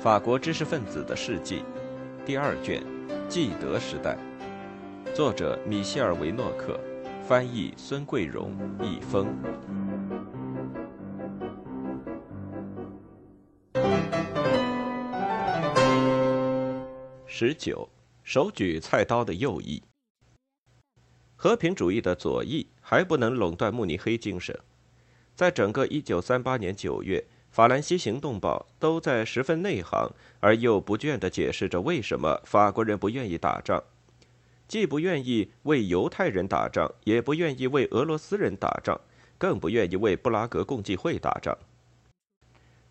法国知识分子的事迹，第二卷，纪德时代，作者米歇尔·维诺克，翻译孙桂荣，译风。十九，手举菜刀的右翼。和平主义的左翼还不能垄断慕尼黑精神，在整个一九三八年九月。《法兰西行动报》都在十分内行而又不倦地解释着为什么法国人不愿意打仗，既不愿意为犹太人打仗，也不愿意为俄罗斯人打仗，更不愿意为布拉格共济会打仗。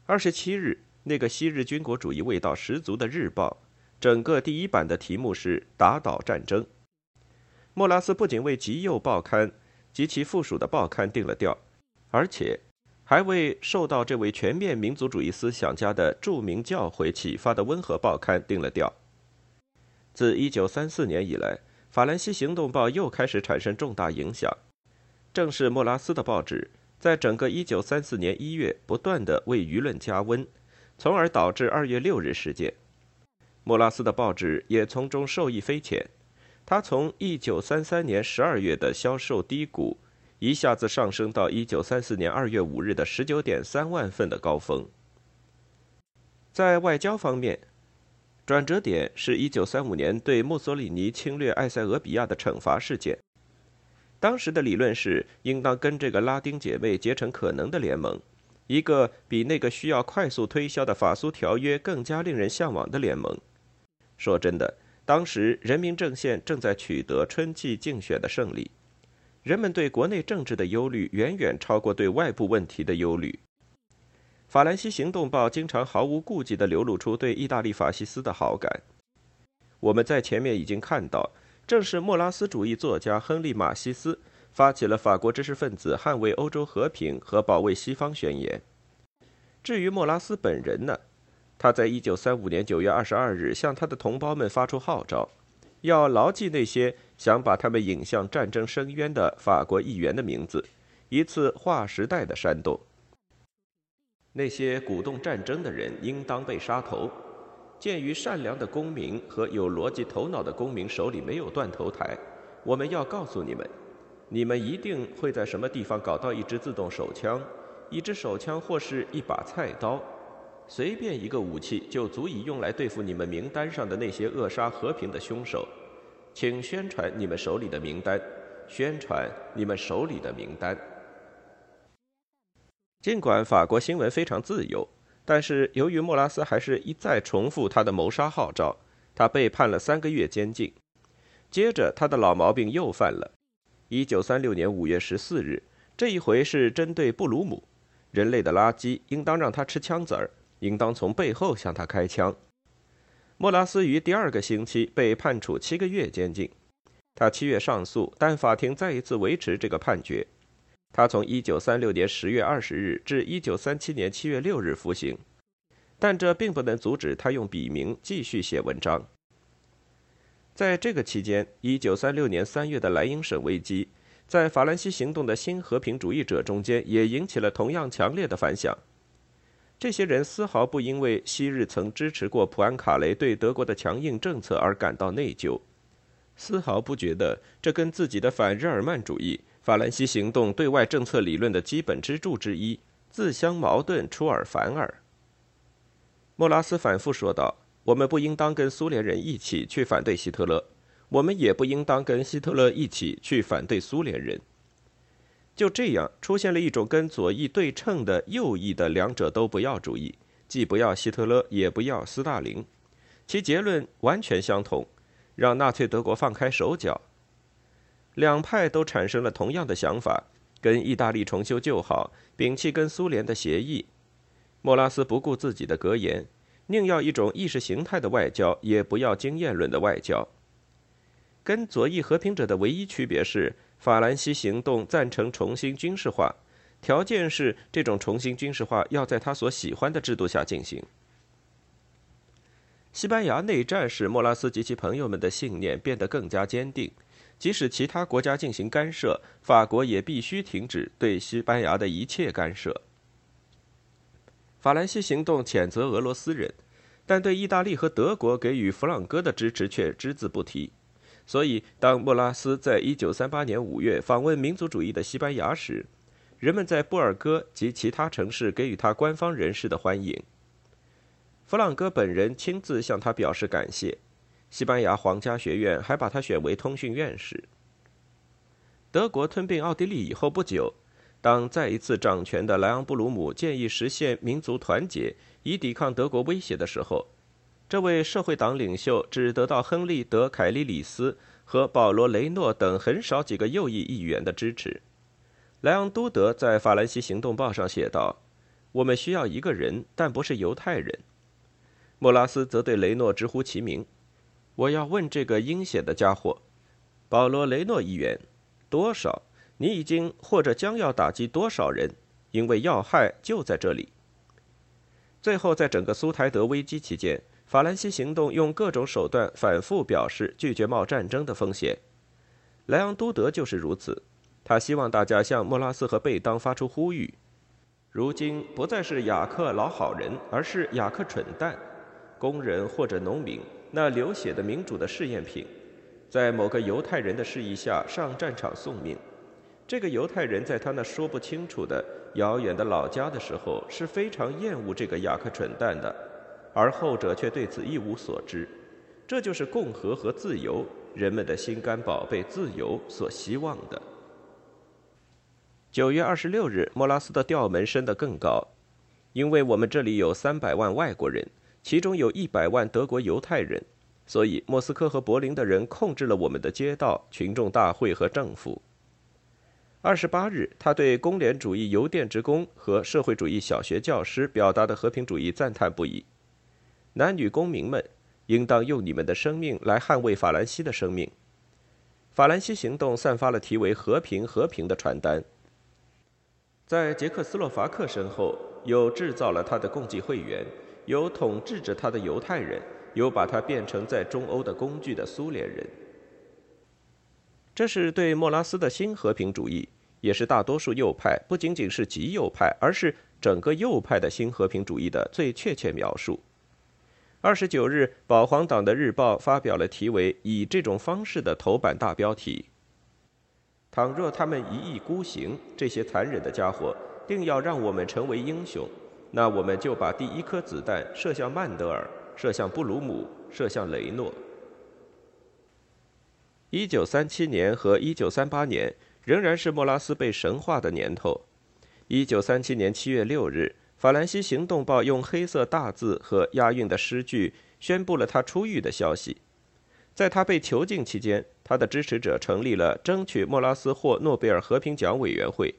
二十七日，那个昔日军国主义味道十足的日报，整个第一版的题目是“打倒战争”。莫拉斯不仅为极右报刊及其附属的报刊定了调，而且。还为受到这位全面民族主义思想家的著名教诲启发的温和报刊定了调。自1934年以来，《法兰西行动报》又开始产生重大影响。正是莫拉斯的报纸，在整个1934年1月不断地为舆论加温，从而导致2月6日事件。莫拉斯的报纸也从中受益匪浅，他从1933年12月的销售低谷。一下子上升到一九三四年二月五日的十九点三万份的高峰。在外交方面，转折点是一九三五年对墨索里尼侵略埃塞俄比亚的惩罚事件。当时的理论是，应当跟这个拉丁姐妹结成可能的联盟，一个比那个需要快速推销的法苏条约更加令人向往的联盟。说真的，当时人民阵线正在取得春季竞选的胜利。人们对国内政治的忧虑远远超过对外部问题的忧虑。法兰西行动报经常毫无顾忌地流露出对意大利法西斯的好感。我们在前面已经看到，正是莫拉斯主义作家亨利·马西斯发起了法国知识分子捍卫欧洲和平和保卫西方宣言。至于莫拉斯本人呢，他在1935年9月22日向他的同胞们发出号召。要牢记那些想把他们引向战争深渊的法国议员的名字，一次划时代的煽动。那些鼓动战争的人应当被杀头。鉴于善良的公民和有逻辑头脑的公民手里没有断头台，我们要告诉你们：你们一定会在什么地方搞到一支自动手枪、一支手枪或是一把菜刀。随便一个武器就足以用来对付你们名单上的那些扼杀和平的凶手，请宣传你们手里的名单，宣传你们手里的名单。尽管法国新闻非常自由，但是由于莫拉斯还是一再重复他的谋杀号召，他被判了三个月监禁。接着，他的老毛病又犯了。一九三六年五月十四日，这一回是针对布鲁姆，人类的垃圾，应当让他吃枪子儿。应当从背后向他开枪。莫拉斯于第二个星期被判处七个月监禁。他七月上诉，但法庭再一次维持这个判决。他从1936年10月20日至1937年7月6日服刑，但这并不能阻止他用笔名继续写文章。在这个期间，1936年3月的莱茵省危机，在法兰西行动的新和平主义者中间也引起了同样强烈的反响。这些人丝毫不因为昔日曾支持过普安卡雷对德国的强硬政策而感到内疚，丝毫不觉得这跟自己的反日耳曼主义、法兰西行动对外政策理论的基本支柱之一自相矛盾、出尔反尔。莫拉斯反复说道：“我们不应当跟苏联人一起去反对希特勒，我们也不应当跟希特勒一起去反对苏联人。”就这样出现了一种跟左翼对称的右翼的两者都不要主义，既不要希特勒，也不要斯大林，其结论完全相同，让纳粹德国放开手脚。两派都产生了同样的想法，跟意大利重修旧好，摒弃跟苏联的协议。莫拉斯不顾自己的格言，宁要一种意识形态的外交，也不要经验论的外交。跟左翼和平者的唯一区别是。法兰西行动赞成重新军事化，条件是这种重新军事化要在他所喜欢的制度下进行。西班牙内战使莫拉斯及其朋友们的信念变得更加坚定，即使其他国家进行干涉，法国也必须停止对西班牙的一切干涉。法兰西行动谴责俄罗斯人，但对意大利和德国给予弗朗哥的支持却只字不提。所以，当莫拉斯在1938年5月访问民族主义的西班牙时，人们在布尔戈及其他城市给予他官方人士的欢迎。弗朗哥本人亲自向他表示感谢，西班牙皇家学院还把他选为通讯院士。德国吞并奥地利以后不久，当再一次掌权的莱昂布鲁姆建议实现民族团结以抵抗德国威胁的时候，这位社会党领袖只得到亨利·德凯利里斯和保罗·雷诺等很少几个右翼议员的支持。莱昂都德在《法兰西行动报》上写道：“我们需要一个人，但不是犹太人。”莫拉斯则对雷诺直呼其名：“我要问这个阴险的家伙，保罗·雷诺议员，多少？你已经或者将要打击多少人？因为要害就在这里。”最后，在整个苏台德危机期间，法兰西行动用各种手段反复表示拒绝冒战争的风险。莱昂都德就是如此，他希望大家向莫拉斯和贝当发出呼吁：如今不再是雅克老好人，而是雅克蠢蛋。工人或者农民，那流血的民主的试验品，在某个犹太人的示意下上战场送命。这个犹太人在他那说不清楚的遥远的老家的时候，是非常厌恶这个雅克蠢蛋的，而后者却对此一无所知。这就是共和和自由，人们的心肝宝贝自由所希望的。九月二十六日，莫拉斯的调门升得更高，因为我们这里有三百万外国人。其中有一百万德国犹太人，所以莫斯科和柏林的人控制了我们的街道、群众大会和政府。二十八日，他对工联主义邮电职工和社会主义小学教师表达的和平主义赞叹不已。男女公民们，应当用你们的生命来捍卫法兰西的生命。法兰西行动散发了题为“和平，和平”的传单。在捷克斯洛伐克身后，有制造了他的共济会员。有统治着他的犹太人，有把他变成在中欧的工具的苏联人。这是对莫拉斯的新和平主义，也是大多数右派，不仅仅是极右派，而是整个右派的新和平主义的最确切描述。二十九日，保皇党的日报发表了题为“以这种方式”的头版大标题。倘若他们一意孤行，这些残忍的家伙定要让我们成为英雄。那我们就把第一颗子弹射向曼德尔，射向布鲁姆，射向雷诺。一九三七年和一九三八年仍然是莫拉斯被神化的年头。一九三七年七月六日，《法兰西行动报》用黑色大字和押韵的诗句宣布了他出狱的消息。在他被囚禁期间，他的支持者成立了争取莫拉斯获诺贝尔和平奖委员会。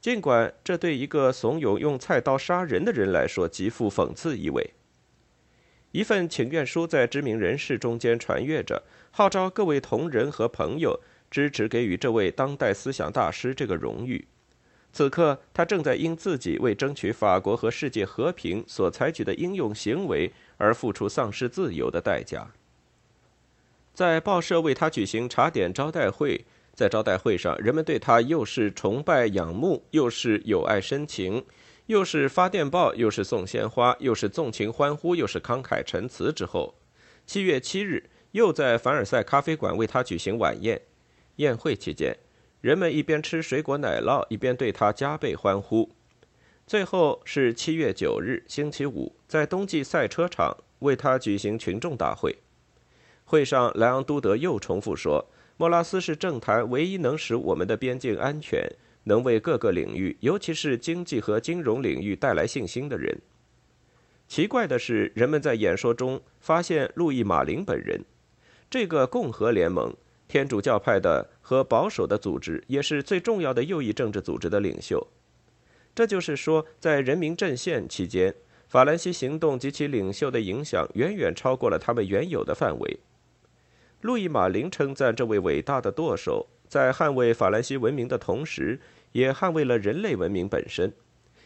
尽管这对一个怂恿用菜刀杀人的人来说极富讽刺意味，一份请愿书在知名人士中间传阅着，号召各位同仁和朋友支持给予这位当代思想大师这个荣誉。此刻，他正在因自己为争取法国和世界和平所采取的英勇行为而付出丧失自由的代价。在报社为他举行茶点招待会。在招待会上，人们对他又是崇拜仰慕，又是友爱深情，又是发电报，又是送鲜花，又是纵情欢呼，又是慷慨陈词。之后，七月七日，又在凡尔赛咖啡馆为他举行晚宴。宴会期间，人们一边吃水果奶酪，一边对他加倍欢呼。最后是七月九日，星期五，在冬季赛车场为他举行群众大会。会上，莱昂都德又重复说。莫拉斯是政坛唯一能使我们的边境安全、能为各个领域，尤其是经济和金融领域带来信心的人。奇怪的是，人们在演说中发现路易·马林本人。这个共和联盟，天主教派的和保守的组织，也是最重要的右翼政治组织的领袖。这就是说，在人民阵线期间，法兰西行动及其领袖的影响远远超过了他们原有的范围。路易·马林称赞这位伟大的舵手，在捍卫法兰西文明的同时，也捍卫了人类文明本身。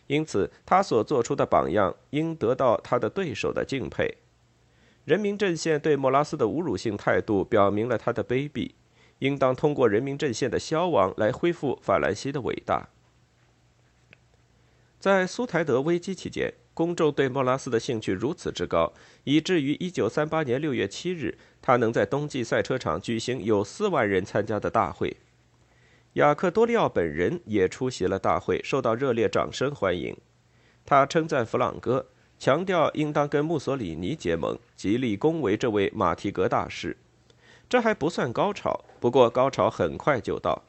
因此，他所做出的榜样应得到他的对手的敬佩。人民阵线对莫拉斯的侮辱性态度表明了他的卑鄙，应当通过人民阵线的消亡来恢复法兰西的伟大。在苏台德危机期间，公众对莫拉斯的兴趣如此之高，以至于1938年6月7日，他能在冬季赛车场举行有4万人参加的大会。雅克多利奥本人也出席了大会，受到热烈掌声欢迎。他称赞弗朗哥，强调应当跟墨索里尼结盟，极力恭维这位马提格大师。这还不算高潮，不过高潮很快就到。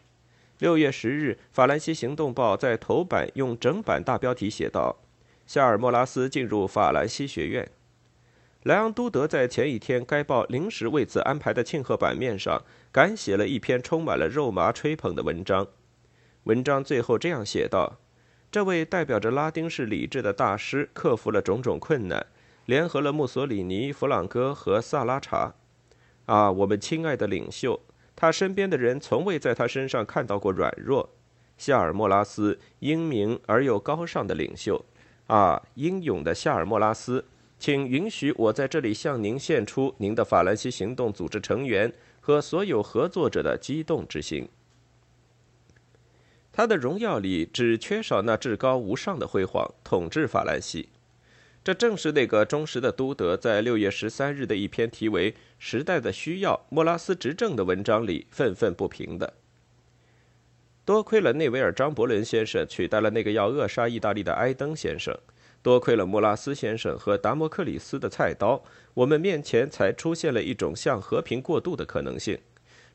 六月十日，《法兰西行动报》在头版用整版大标题写道。夏尔·莫拉斯进入法兰西学院。莱昂都德在前一天该报临时为此安排的庆贺版面上，赶写了一篇充满了肉麻吹捧的文章。文章最后这样写道：“这位代表着拉丁式理智的大师克服了种种困难，联合了墨索里尼、弗朗哥和萨拉查。啊，我们亲爱的领袖，他身边的人从未在他身上看到过软弱。夏尔·莫拉斯，英明而又高尚的领袖。”啊，英勇的夏尔·莫拉斯，请允许我在这里向您献出您的法兰西行动组织成员和所有合作者的激动之心。他的荣耀里只缺少那至高无上的辉煌，统治法兰西。这正是那个忠实的都德在六月十三日的一篇题为《时代的需要：莫拉斯执政》的文章里愤愤不平的。多亏了内维尔·张伯伦先生取代了那个要扼杀意大利的埃登先生，多亏了莫拉斯先生和达摩克里斯的菜刀，我们面前才出现了一种向和平过渡的可能性。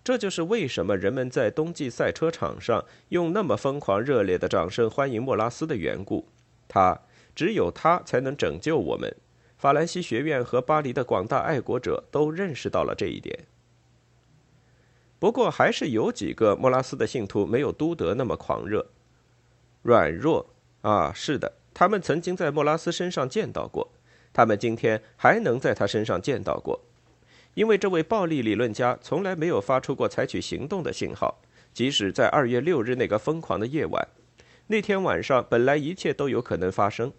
这就是为什么人们在冬季赛车场上用那么疯狂热烈的掌声欢迎莫拉斯的缘故。他，只有他才能拯救我们。法兰西学院和巴黎的广大爱国者都认识到了这一点。不过，还是有几个莫拉斯的信徒没有都德那么狂热、软弱啊！是的，他们曾经在莫拉斯身上见到过，他们今天还能在他身上见到过，因为这位暴力理论家从来没有发出过采取行动的信号，即使在二月六日那个疯狂的夜晚，那天晚上本来一切都有可能发生，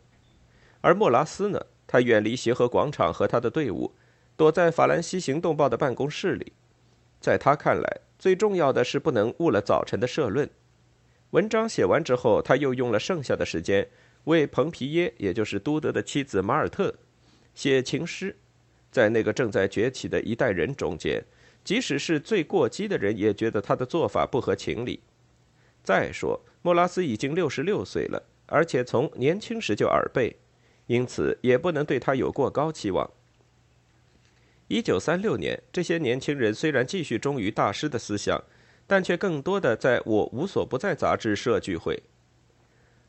而莫拉斯呢？他远离协和广场和他的队伍，躲在法兰西行动报的办公室里。在他看来，最重要的是不能误了早晨的社论。文章写完之后，他又用了剩下的时间为蓬皮耶，也就是都德的妻子马尔特，写情诗。在那个正在崛起的一代人中间，即使是最过激的人也觉得他的做法不合情理。再说，莫拉斯已经六十六岁了，而且从年轻时就耳背，因此也不能对他有过高期望。一九三六年，这些年轻人虽然继续忠于大师的思想，但却更多的在我无所不在杂志社聚会。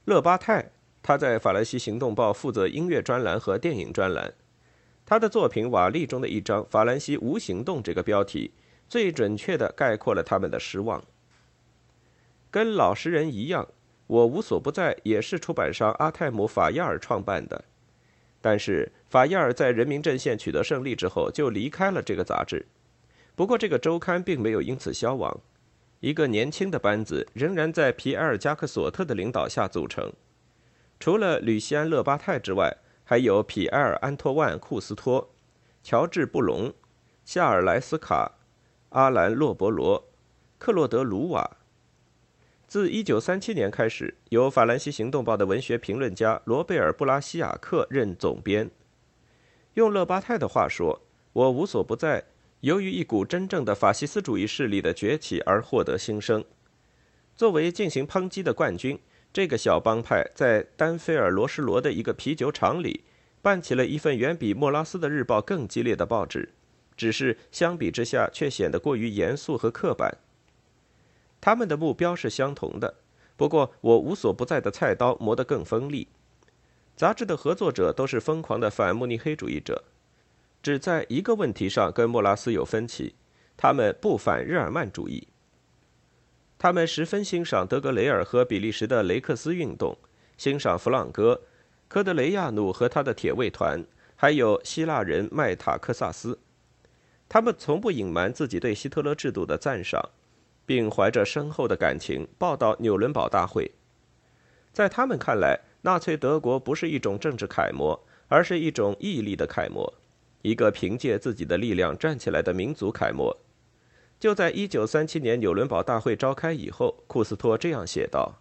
勒巴泰，他在《法兰西行动报》负责音乐专栏和电影专栏。他的作品《瓦砾》中的一张《法兰西无行动》这个标题，最准确地概括了他们的失望。跟老实人一样，我无所不在也是出版商阿泰姆·法亚尔创办的。但是法耶尔在人民阵线取得胜利之后就离开了这个杂志。不过这个周刊并没有因此消亡，一个年轻的班子仍然在皮埃尔·加克索特的领导下组成。除了吕西安·勒巴泰之外，还有皮埃尔·安托万·库斯托、乔治·布隆、夏尔·莱斯卡、阿兰·洛伯罗、克洛德·卢瓦。自1937年开始，由《法兰西行动报》的文学评论家罗贝尔·布拉西亚克任总编。用勒巴泰的话说：“我无所不在，由于一股真正的法西斯主义势力的崛起而获得新生。作为进行抨击的冠军，这个小帮派在丹菲尔罗什罗的一个啤酒厂里办起了一份远比莫拉斯的日报更激烈的报纸，只是相比之下却显得过于严肃和刻板。”他们的目标是相同的，不过我无所不在的菜刀磨得更锋利。杂志的合作者都是疯狂的反慕尼黑主义者，只在一个问题上跟莫拉斯有分歧：他们不反日耳曼主义。他们十分欣赏德格雷尔和比利时的雷克斯运动，欣赏弗朗哥、科德雷亚努和他的铁卫团，还有希腊人麦塔克萨斯。他们从不隐瞒自己对希特勒制度的赞赏。并怀着深厚的感情报道纽伦堡大会。在他们看来，纳粹德国不是一种政治楷模，而是一种毅力的楷模，一个凭借自己的力量站起来的民族楷模。就在1937年纽伦堡大会召开以后，库斯托这样写道：“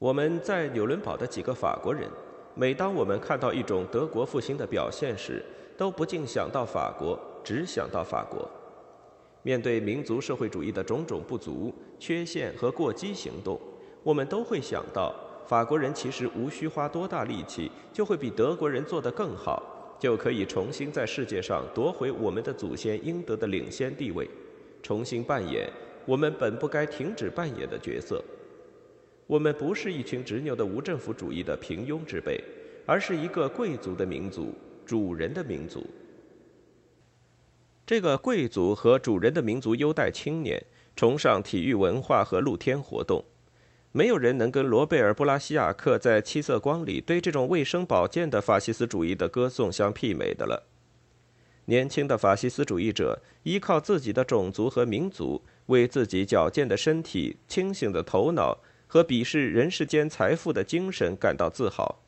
我们在纽伦堡的几个法国人，每当我们看到一种德国复兴的表现时，都不禁想到法国，只想到法国。面对民族社会主义的种种不足、缺陷和过激行动，我们都会想到，法国人其实无需花多大力气，就会比德国人做得更好，就可以重新在世界上夺回我们的祖先应得的领先地位，重新扮演我们本不该停止扮演的角色。我们不是一群执拗的无政府主义的平庸之辈，而是一个贵族的民族，主人的民族。这个贵族和主人的民族优待青年，崇尚体育文化和露天活动。没有人能跟罗贝尔·布拉西亚克在《七色光》里对这种卫生保健的法西斯主义的歌颂相媲美的了。年轻的法西斯主义者依靠自己的种族和民族，为自己矫健的身体、清醒的头脑。和鄙视人世间财富的精神感到自豪。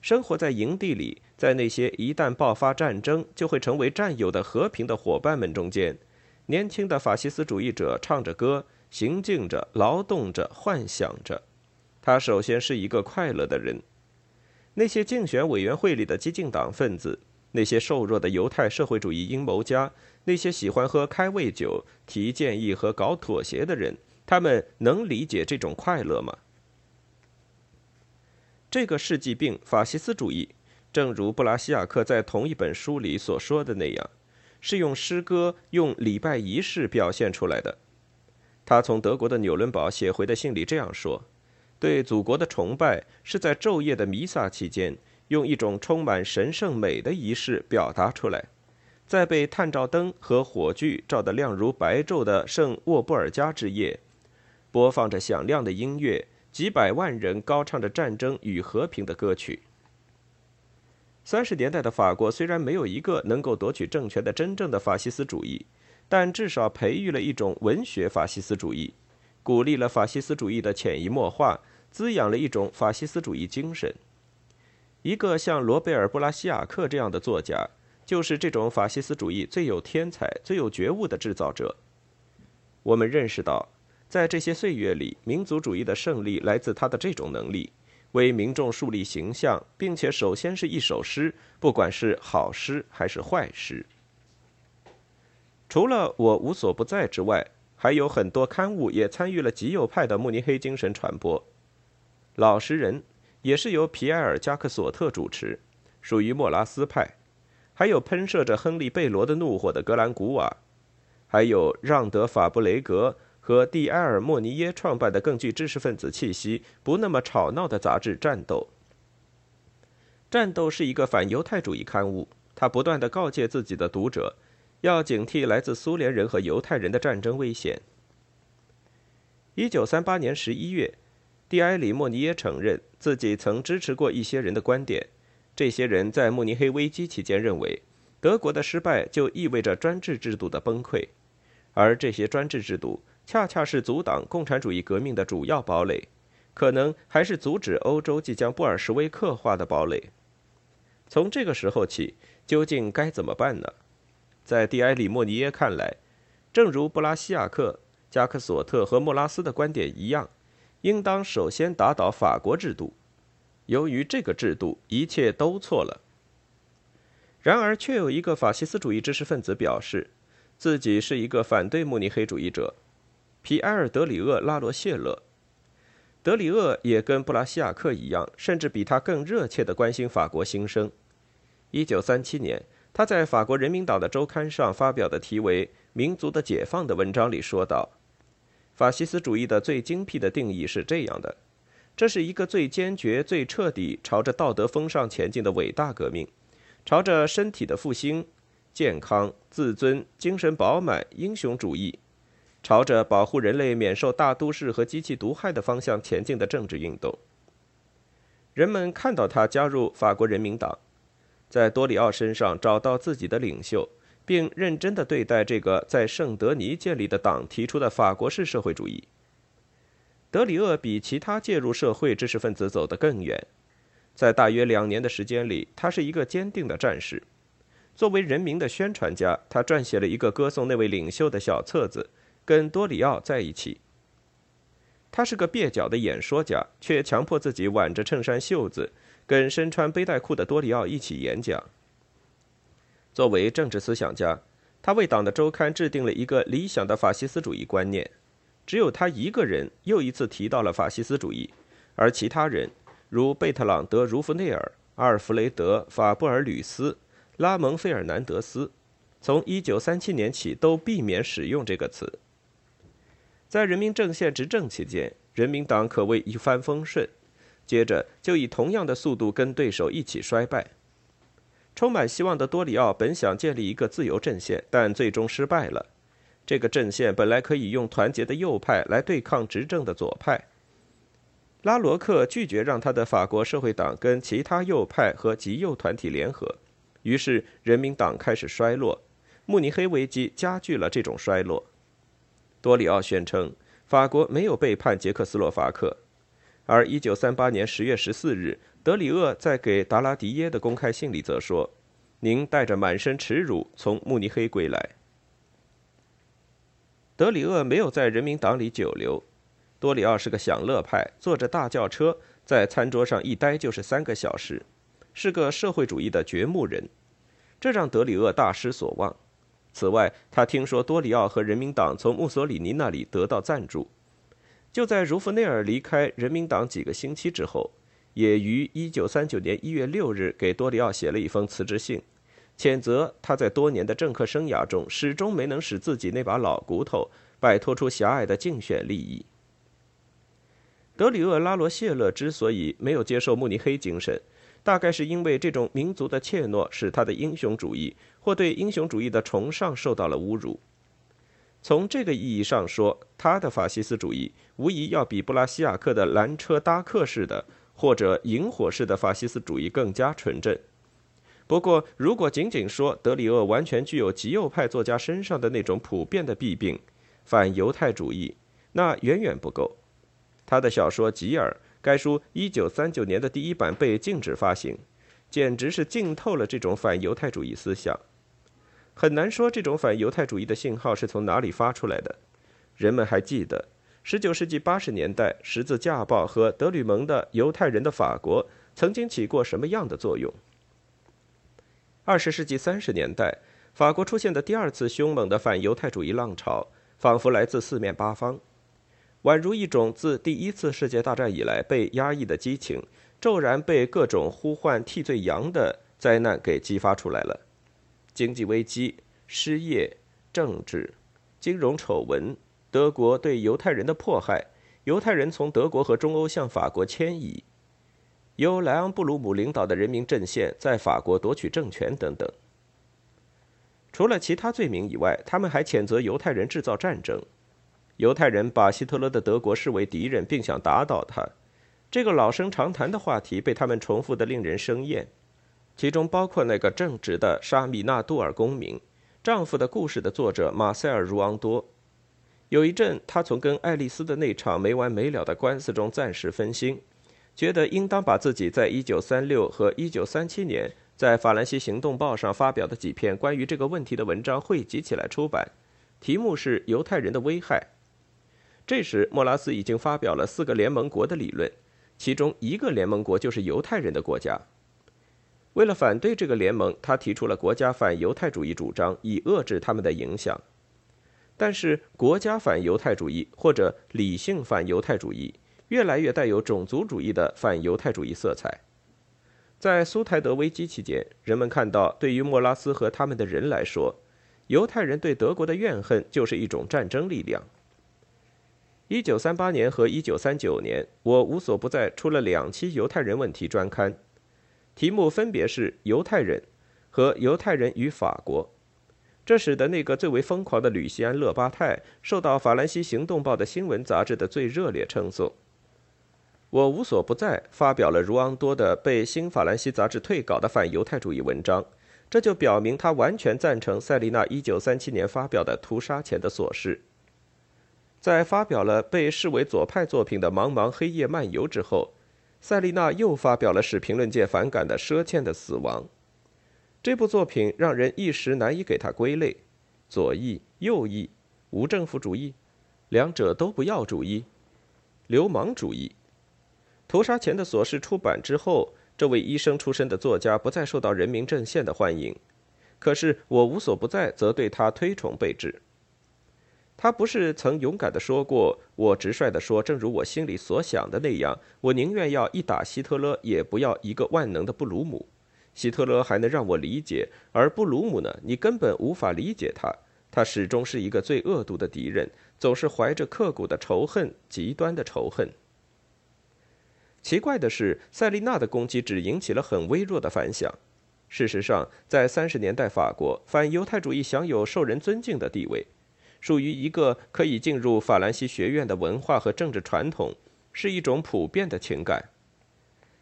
生活在营地里，在那些一旦爆发战争就会成为战友的和平的伙伴们中间，年轻的法西斯主义者唱着歌，行进着，劳动着，幻想着。他首先是一个快乐的人。那些竞选委员会里的激进党分子，那些瘦弱的犹太社会主义阴谋家，那些喜欢喝开胃酒、提建议和搞妥协的人。他们能理解这种快乐吗？这个世纪病——法西斯主义，正如布拉西亚克在同一本书里所说的那样，是用诗歌、用礼拜仪式表现出来的。他从德国的纽伦堡写回的信里这样说：“对祖国的崇拜是在昼夜的弥撒期间，用一种充满神圣美的仪式表达出来。”在被探照灯和火炬照得亮如白昼的圣沃布尔加之夜。播放着响亮的音乐，几百万人高唱着战争与和平的歌曲。三十年代的法国虽然没有一个能够夺取政权的真正的法西斯主义，但至少培育了一种文学法西斯主义，鼓励了法西斯主义的潜移默化，滋养了一种法西斯主义精神。一个像罗贝尔·布拉西亚克这样的作家，就是这种法西斯主义最有天才、最有觉悟的制造者。我们认识到。在这些岁月里，民族主义的胜利来自他的这种能力，为民众树立形象，并且首先是一首诗，不管是好诗还是坏诗。除了我无所不在之外，还有很多刊物也参与了极右派的慕尼黑精神传播。老实人也是由皮埃尔·加克索特主持，属于莫拉斯派；还有喷射着亨利·贝罗的怒火的格兰古瓦，还有让德·法布雷格。和蒂埃尔·莫尼耶创办的更具知识分子气息、不那么吵闹的杂志《战斗》。《战斗》是一个反犹太主义刊物，他不断的告诫自己的读者，要警惕来自苏联人和犹太人的战争危险。一九三八年十一月，蒂埃里·莫尼耶承认自己曾支持过一些人的观点，这些人在慕尼黑危机期间认为，德国的失败就意味着专制制度的崩溃，而这些专制制度。恰恰是阻挡共产主义革命的主要堡垒，可能还是阻止欧洲即将布尔什维克化的堡垒。从这个时候起，究竟该怎么办呢？在蒂埃里·莫尼耶看来，正如布拉西亚克、加克索特和莫拉斯的观点一样，应当首先打倒法国制度。由于这个制度，一切都错了。然而，却有一个法西斯主义知识分子表示，自己是一个反对慕尼黑主义者。皮埃尔·德里厄·拉罗谢勒，德里厄也跟布拉西亚克一样，甚至比他更热切地关心法国新生。1937年，他在法国人民党的周刊上发表的题为《民族的解放》的文章里说道：“法西斯主义的最精辟的定义是这样的：这是一个最坚决、最彻底朝着道德风尚前进的伟大革命，朝着身体的复兴、健康、自尊、精神饱满、英雄主义。”朝着保护人类免受大都市和机器毒害的方向前进的政治运动。人们看到他加入法国人民党，在多里奥身上找到自己的领袖，并认真地对待这个在圣德尼建立的党提出的法国式社会主义。德里厄比其他介入社会知识分子走得更远，在大约两年的时间里，他是一个坚定的战士。作为人民的宣传家，他撰写了一个歌颂那位领袖的小册子。跟多里奥在一起，他是个蹩脚的演说家，却强迫自己挽着衬衫袖子，跟身穿背带裤的多里奥一起演讲。作为政治思想家，他为党的周刊制定了一个理想的法西斯主义观念。只有他一个人又一次提到了法西斯主义，而其他人如贝特朗德·茹夫内尔、阿尔弗雷德·法布尔吕斯、拉蒙·费尔南德斯，从1937年起都避免使用这个词。在人民阵线执政期间，人民党可谓一帆风顺，接着就以同样的速度跟对手一起衰败。充满希望的多里奥本想建立一个自由阵线，但最终失败了。这个阵线本来可以用团结的右派来对抗执政的左派。拉罗克拒绝让他的法国社会党跟其他右派和极右团体联合，于是人民党开始衰落。慕尼黑危机加剧了这种衰落。多里奥宣称法国没有背叛捷克斯洛伐克，而1938年10月14日，德里厄在给达拉迪耶的公开信里则说：“您带着满身耻辱从慕尼黑归来。”德里厄没有在人民党里久留。多里奥是个享乐派，坐着大轿车，在餐桌上一待就是三个小时，是个社会主义的掘墓人，这让德里厄大失所望。此外，他听说多里奥和人民党从墨索里尼那里得到赞助。就在茹弗内尔离开人民党几个星期之后，也于1939年1月6日给多里奥写了一封辞职信。谴责他在多年的政客生涯中始终没能使自己那把老骨头摆脱出狭隘的竞选利益。德里厄·拉罗谢勒之所以没有接受慕尼黑精神，大概是因为这种民族的怯懦使他的英雄主义或对英雄主义的崇尚受到了侮辱。从这个意义上说，他的法西斯主义无疑要比布拉西亚克的拦车搭客式的或者引火式的法西斯主义更加纯正。不过，如果仅仅说德里厄完全具有极右派作家身上的那种普遍的弊病——反犹太主义，那远远不够。他的小说《吉尔》，该书1939年的第一版被禁止发行，简直是浸透了这种反犹太主义思想。很难说这种反犹太主义的信号是从哪里发出来的。人们还记得十九世纪八十年代《十字架报》和德吕蒙的《犹太人的法国》曾经起过什么样的作用。二十世纪三十年代，法国出现的第二次凶猛的反犹太主义浪潮，仿佛来自四面八方，宛如一种自第一次世界大战以来被压抑的激情，骤然被各种呼唤替罪羊的灾难给激发出来了。经济危机、失业、政治、金融丑闻、德国对犹太人的迫害、犹太人从德国和中欧向法国迁移。由莱昂布鲁姆领导的人民阵线在法国夺取政权等等。除了其他罪名以外，他们还谴责犹太人制造战争。犹太人把希特勒的德国视为敌人，并想打倒他。这个老生常谈的话题被他们重复的令人生厌，其中包括那个正直的沙米纳杜尔公民丈夫的故事的作者马塞尔·茹昂多。有一阵，他从跟爱丽丝的那场没完没了的官司中暂时分心。觉得应当把自己在1936和1937年在《法兰西行动报》上发表的几篇关于这个问题的文章汇集起来出版，题目是《犹太人的危害》。这时，莫拉斯已经发表了四个联盟国的理论，其中一个联盟国就是犹太人的国家。为了反对这个联盟，他提出了国家反犹太主义主张，以遏制他们的影响。但是，国家反犹太主义或者理性反犹太主义。越来越带有种族主义的反犹太主义色彩。在苏台德危机期间，人们看到，对于莫拉斯和他们的人来说，犹太人对德国的怨恨就是一种战争力量。一九三八年和一九三九年，我无所不在出了两期犹太人问题专刊，题目分别是《犹太人》和《犹太人与法国》，这使得那个最为疯狂的吕西安·勒巴泰受到《法兰西行动报》的新闻杂志的最热烈称颂。我无所不在，发表了茹昂多的被《新法兰西》杂志退稿的反犹太主义文章，这就表明他完全赞成塞丽娜1937年发表的《屠杀前的琐事》。在发表了被视为左派作品的《茫茫黑夜漫游》之后，塞丽娜又发表了使评论界反感的《赊欠的死亡》。这部作品让人一时难以给它归类：左翼、右翼、无政府主义、两者都不要主义、流氓主义。屠杀前的琐事出版之后，这位医生出身的作家不再受到人民阵线的欢迎。可是我无所不在，则对他推崇备至。他不是曾勇敢地说过：“我直率地说，正如我心里所想的那样，我宁愿要一打希特勒，也不要一个万能的布鲁姆。希特勒还能让我理解，而布鲁姆呢？你根本无法理解他。他始终是一个最恶毒的敌人，总是怀着刻骨的仇恨，极端的仇恨。”奇怪的是，塞丽娜的攻击只引起了很微弱的反响。事实上，在三十年代法国，反犹太主义享有受人尊敬的地位。属于一个可以进入法兰西学院的文化和政治传统，是一种普遍的情感。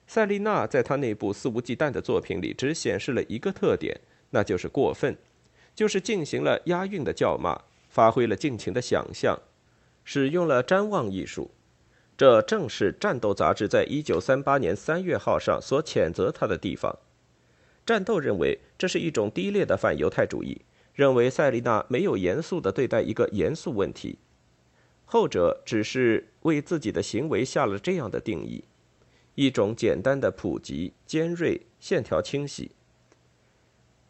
塞丽娜在她那部肆无忌惮的作品里，只显示了一个特点，那就是过分，就是进行了押韵的叫骂，发挥了尽情的想象，使用了瞻望艺术。这正是《战斗》杂志在一九三八年三月号上所谴责他的地方。战斗认为这是一种低劣的反犹太主义。认为塞丽娜没有严肃地对待一个严肃问题，后者只是为自己的行为下了这样的定义：一种简单的普及、尖锐、线条清晰。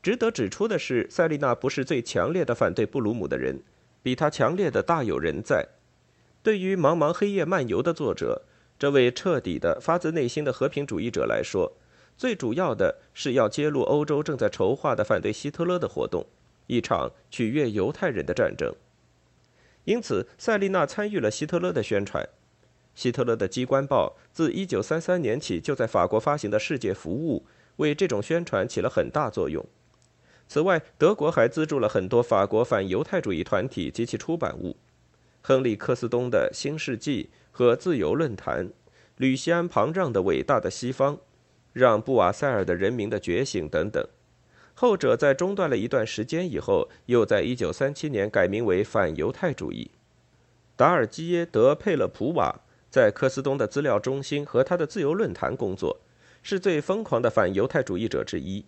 值得指出的是，塞丽娜不是最强烈的反对布鲁姆的人，比他强烈的大有人在。对于《茫茫黑夜漫游》的作者，这位彻底的、发自内心的和平主义者来说，最主要的是要揭露欧洲正在筹划的反对希特勒的活动。一场取悦犹太人的战争，因此塞丽娜参与了希特勒的宣传。希特勒的机关报自1933年起就在法国发行的《世界服务》为这种宣传起了很大作用。此外，德国还资助了很多法国反犹太主义团体及其出版物，亨利·科斯东的《新世纪》和《自由论坛》，吕西安·庞让的《伟大的西方》，让·布瓦塞尔的《人民的觉醒》等等。后者在中断了一段时间以后，又在1937年改名为反犹太主义。达尔基耶·德佩勒普瓦在科斯东的资料中心和他的自由论坛工作，是最疯狂的反犹太主义者之一。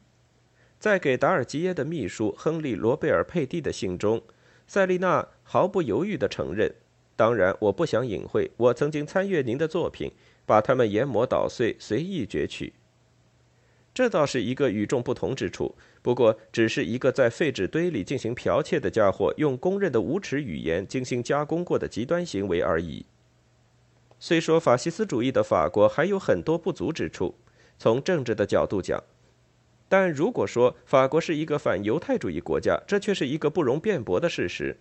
在给达尔基耶的秘书亨利·罗贝尔佩蒂的信中，塞丽娜毫不犹豫地承认：“当然，我不想隐晦，我曾经参阅您的作品，把它们研磨捣碎，随意攫取。”这倒是一个与众不同之处，不过只是一个在废纸堆里进行剽窃的家伙用公认的无耻语言精心加工过的极端行为而已。虽说法西斯主义的法国还有很多不足之处，从政治的角度讲，但如果说法国是一个反犹太主义国家，这却是一个不容辩驳的事实。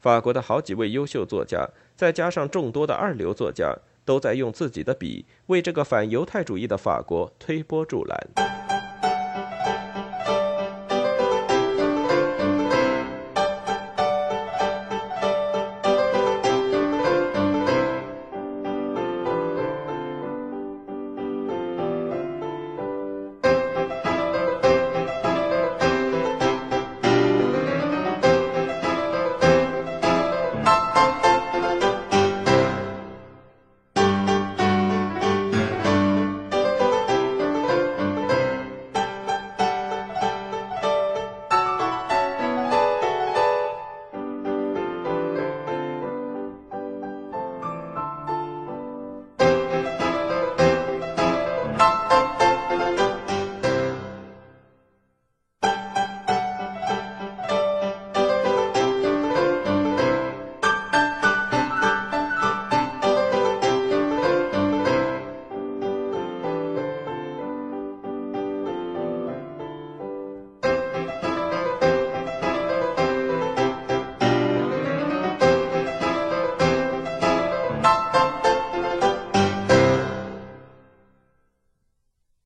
法国的好几位优秀作家，再加上众多的二流作家。都在用自己的笔为这个反犹太主义的法国推波助澜。